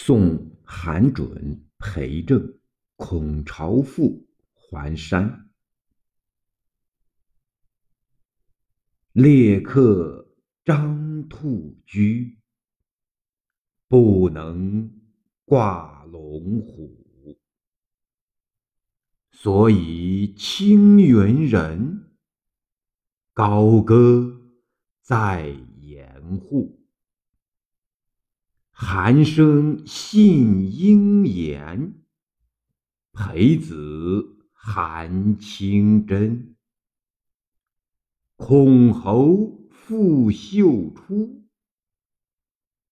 送韩准裴政孔朝父还山，列客张兔居，不能挂龙虎，所以青云人高歌在掩护。韩生信鹰言，裴子韩清真。孔侯复秀出，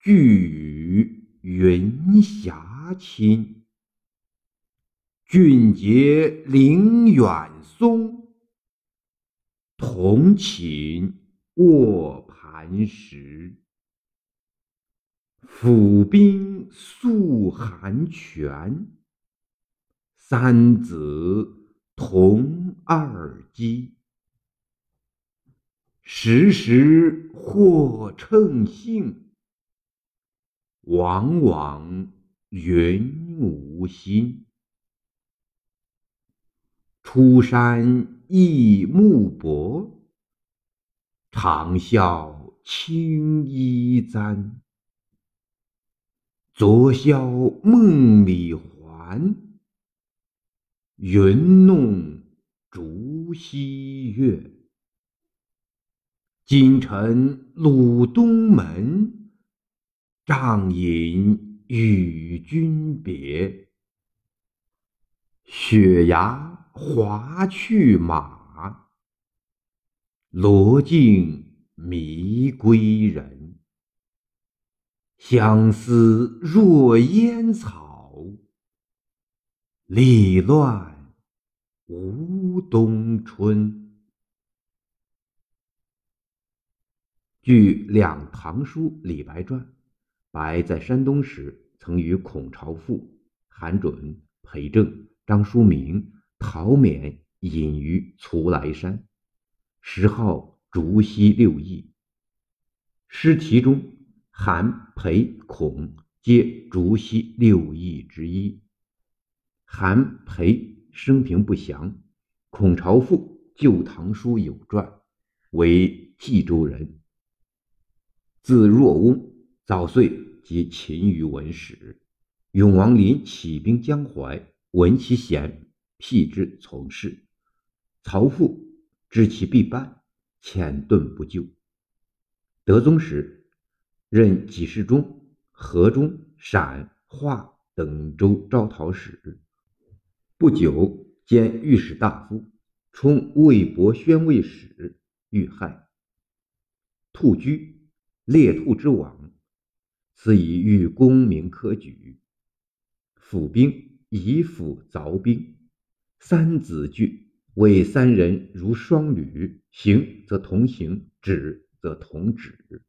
俱与云霞亲。俊杰凌远松，同寝卧磐石。府兵宿寒泉，三子同二鸡。时时或乘兴，往往云无心。出山忆木帛，长啸青衣簪。昨宵梦里还，云弄竹溪月。今晨鲁东门，帐饮与君别。雪崖滑去马，罗径迷归人。相思若烟草，理乱无冬春。据《两唐书·李白传》，白在山东时，曾与孔朝父、韩准、裴政、张叔明、陶勉隐于徂徕山，时号竹溪六义。诗题中。韩、裴、孔皆竹溪六义之一。韩、裴生平不详。孔朝父《旧唐书》有传，为冀州人，字若翁，早岁即勤于文史。永王临起兵江淮，闻其贤，辟之从事。曹父知其必败，遣遁不救。德宗时。任给事中、河中、陕、华等州招讨使，不久兼御史大夫，充魏博宣慰使，遇害。兔居，猎兔之王，此以御功名科举。府兵以府凿兵，三子惧，谓三人如双履，行则同行，止则同止。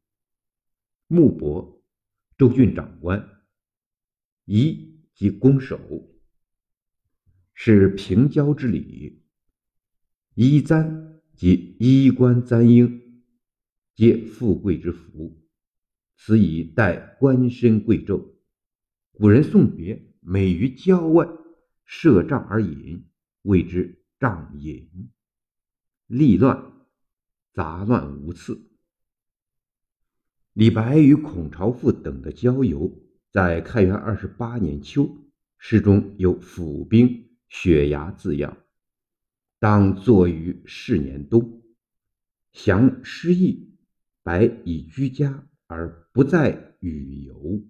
穆伯，州郡长官，仪即攻守，是平交之礼。衣簪即衣冠簪缨，皆富贵之福，此以待官身贵胄。古人送别，美于郊外设帐而饮，谓之帐饮。利乱，杂乱无次。李白与孔朝父等的郊游，在开元二十八年秋，诗中有“府兵雪崖”字样，当作于是年冬。祥诗意，白以居家而不在旅游。